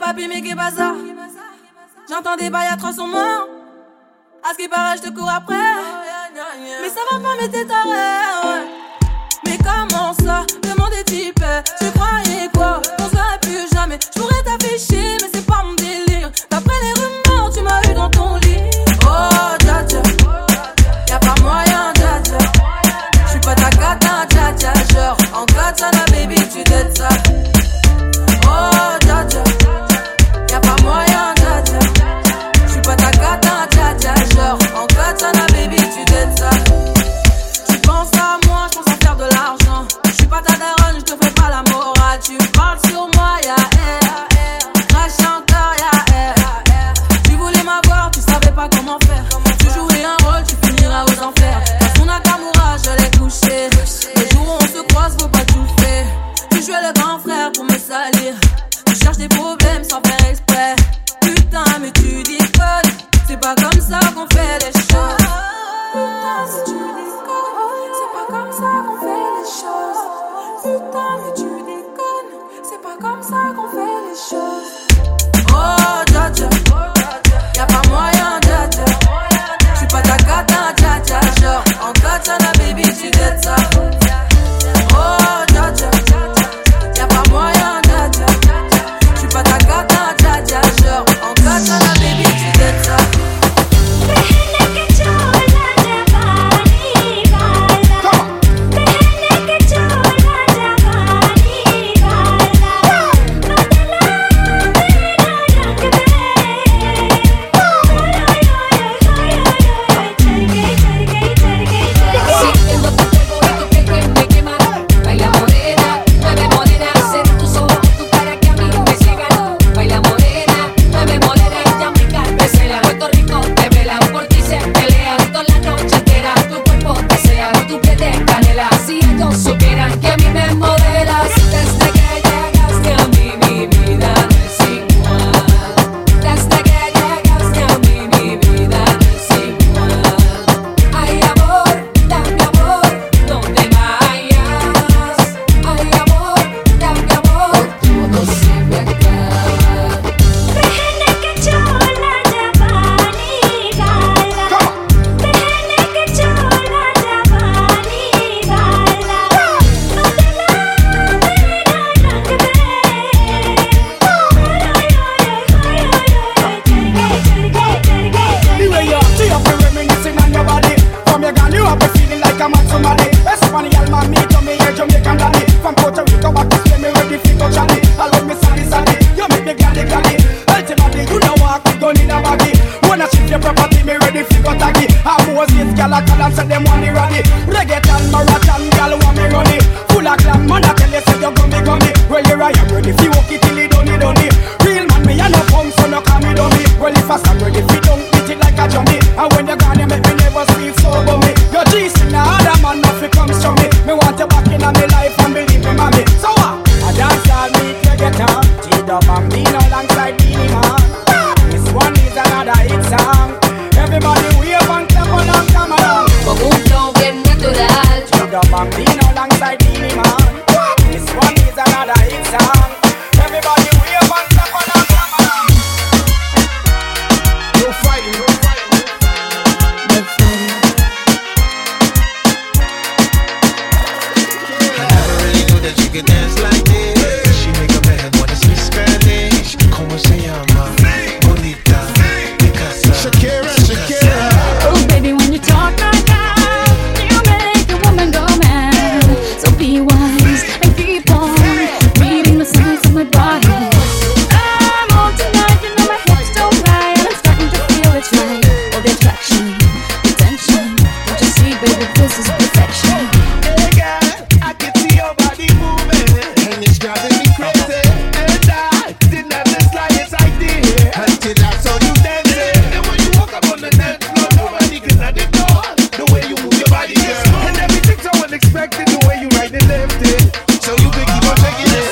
papi, mais. J'entends des bails à 300 morts. À ce qui paraît, je te cours après. Mais ça va pas, mais t'es taré, Mais comment ça? Demande des Tu croyais quoi? On se verrait plus jamais. Je pourrais t'afficher, mais c'est pas mon délire. D'après les rumeurs, tu m'as eu dans ton lit. guapa como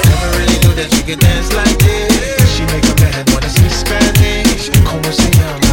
Never really knew that could dance like this. She make up her wanna speak Spanish. Como se llama?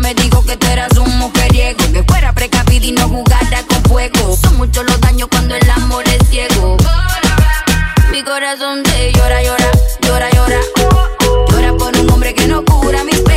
me dijo que tú eras un mujeriego, que fuera precavido y no jugara con fuego. Son muchos los daños cuando el amor es ciego. Mi corazón te llora, llora, llora, llora. Llora por un hombre que no cura mis pecados.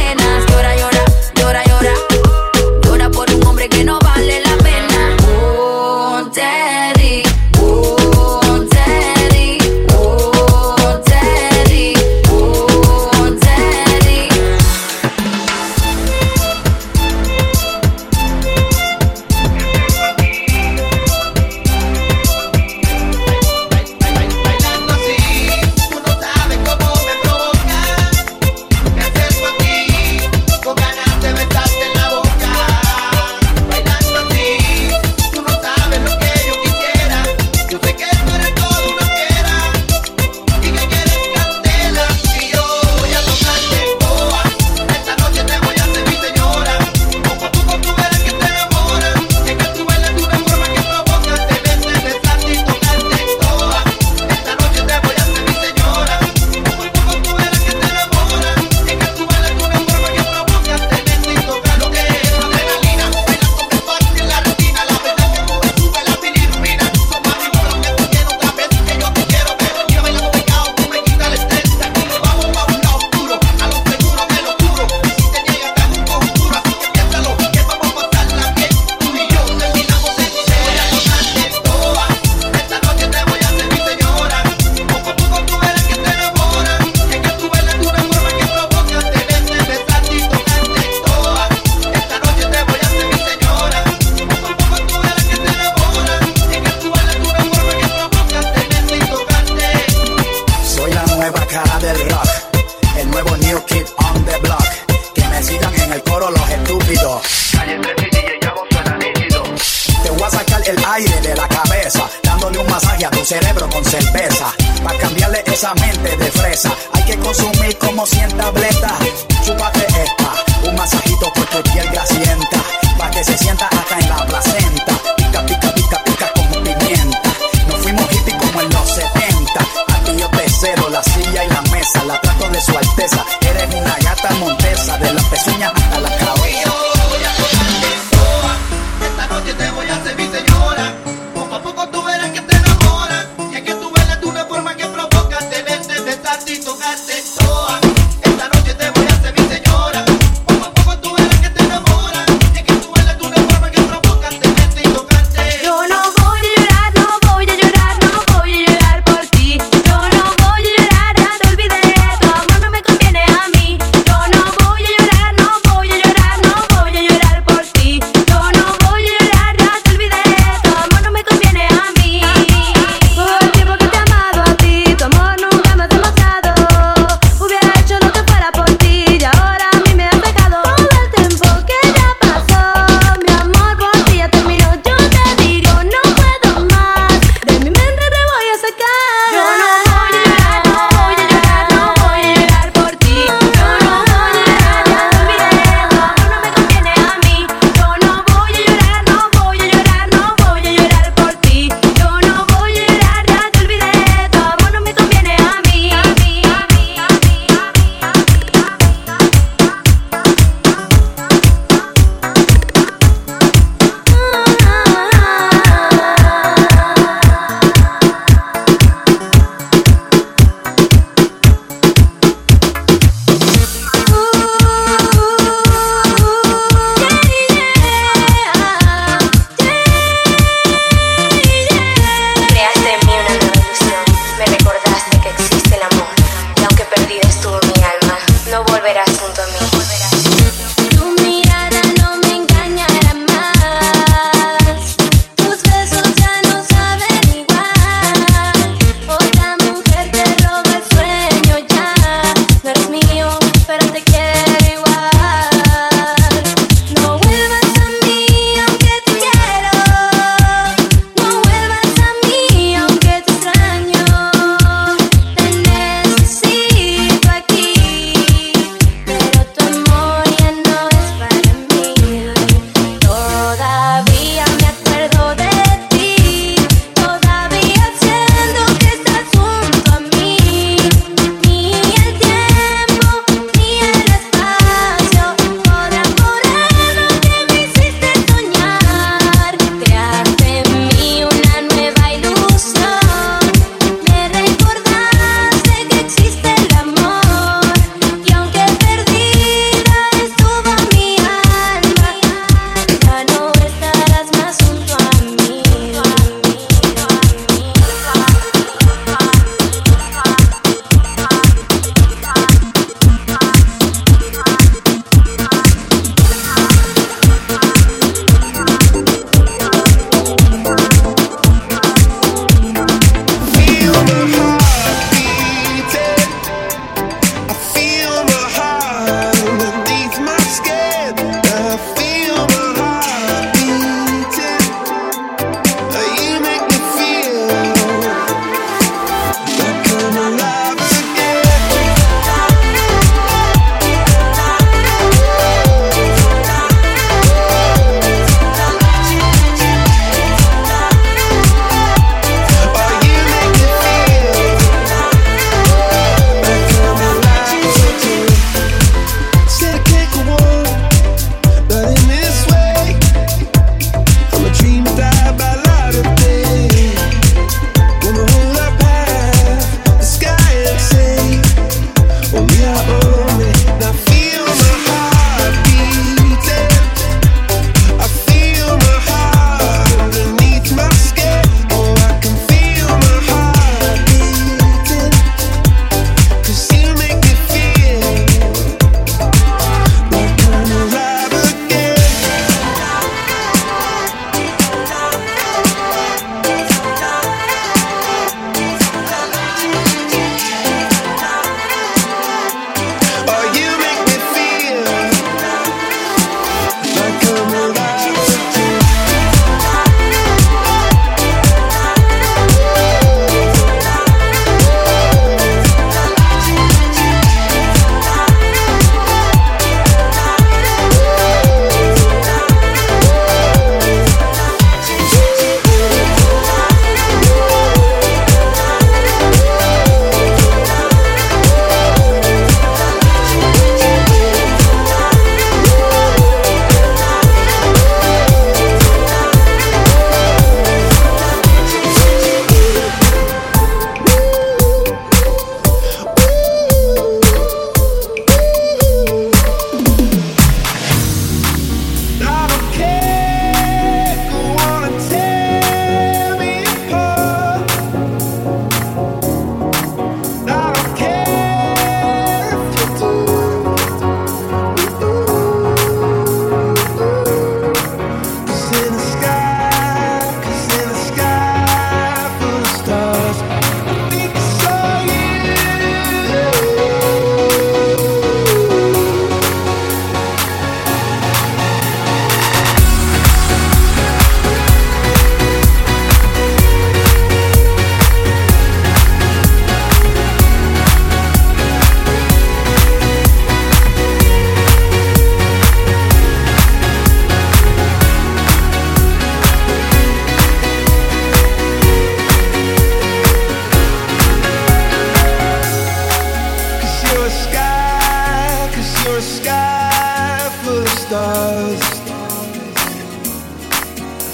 Stars.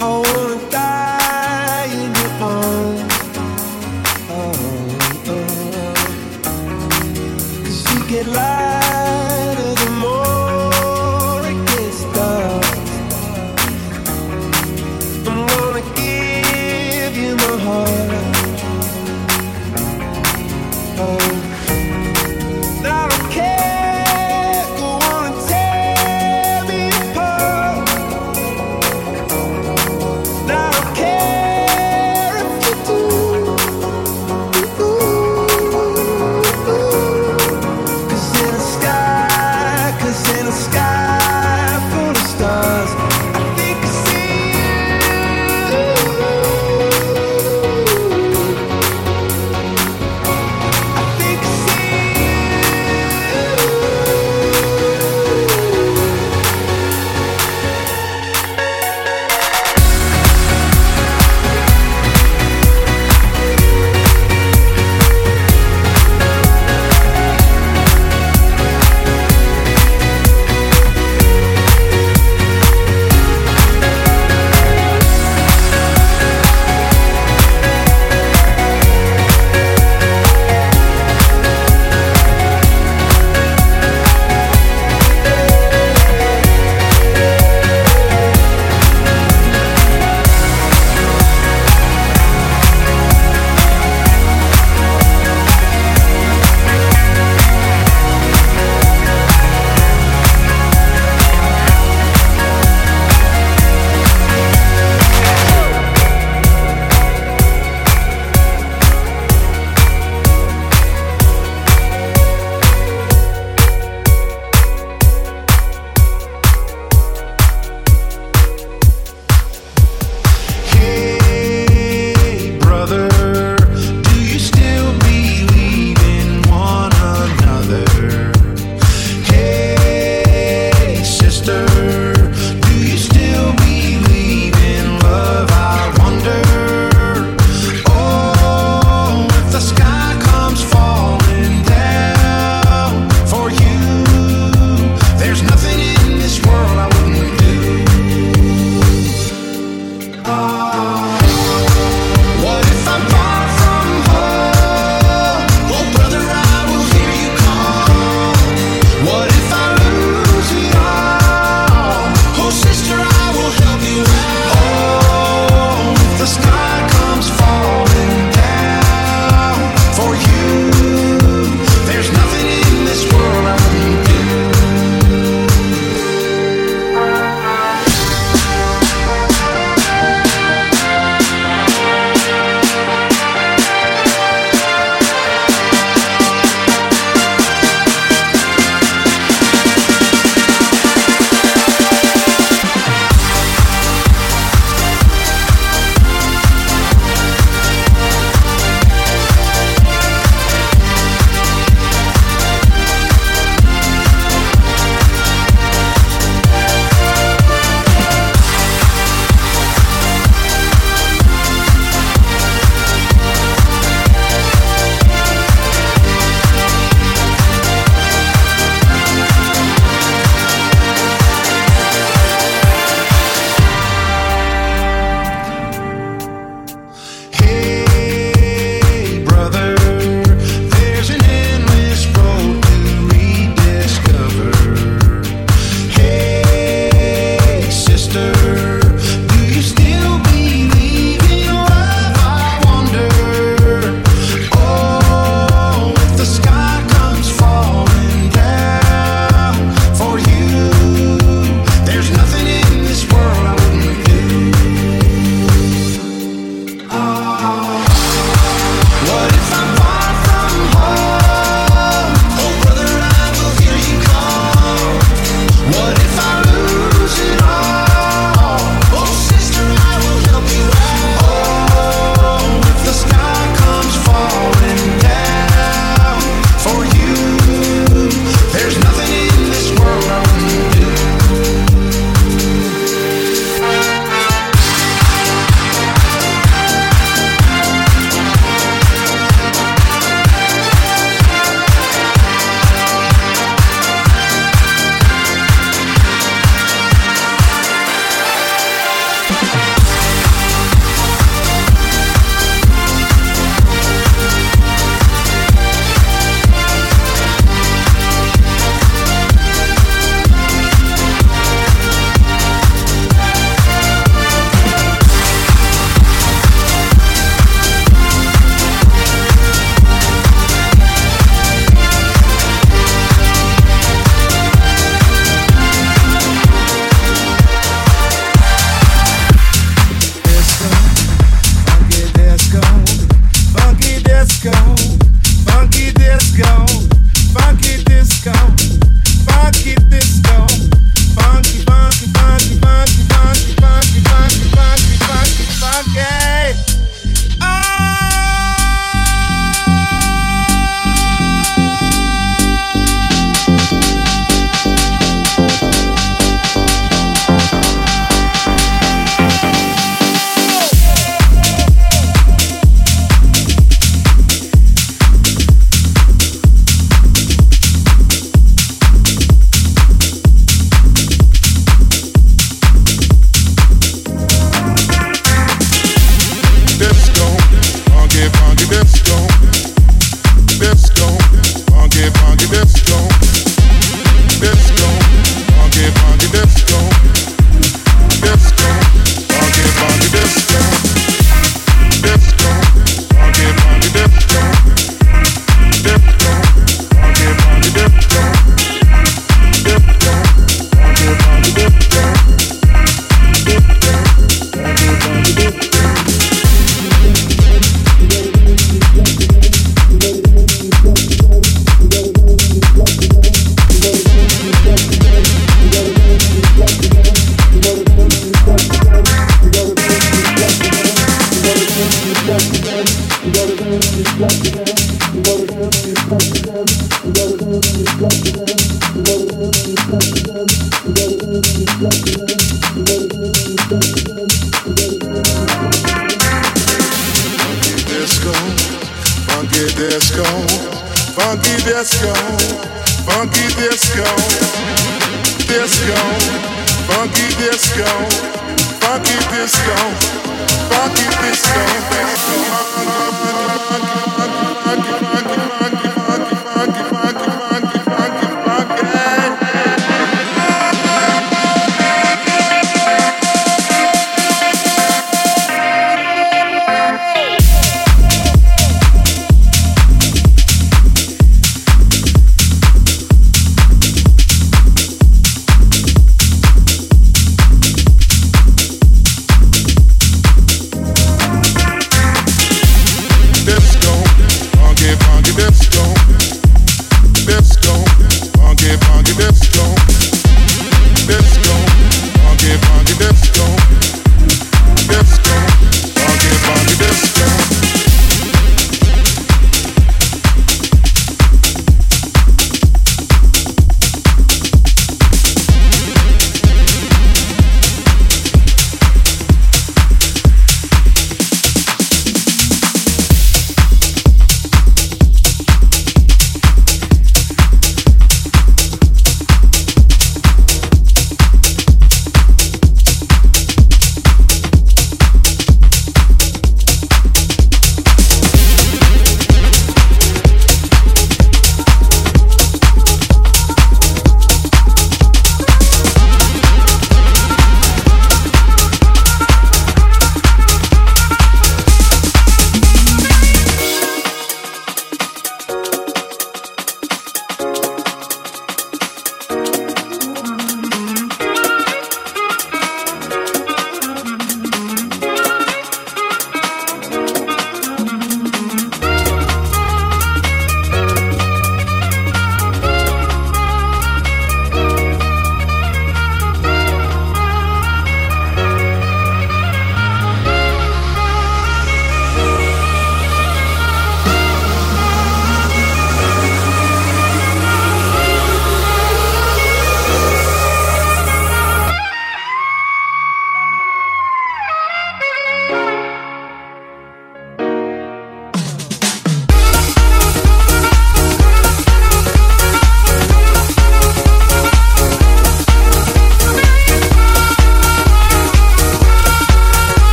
I wanna die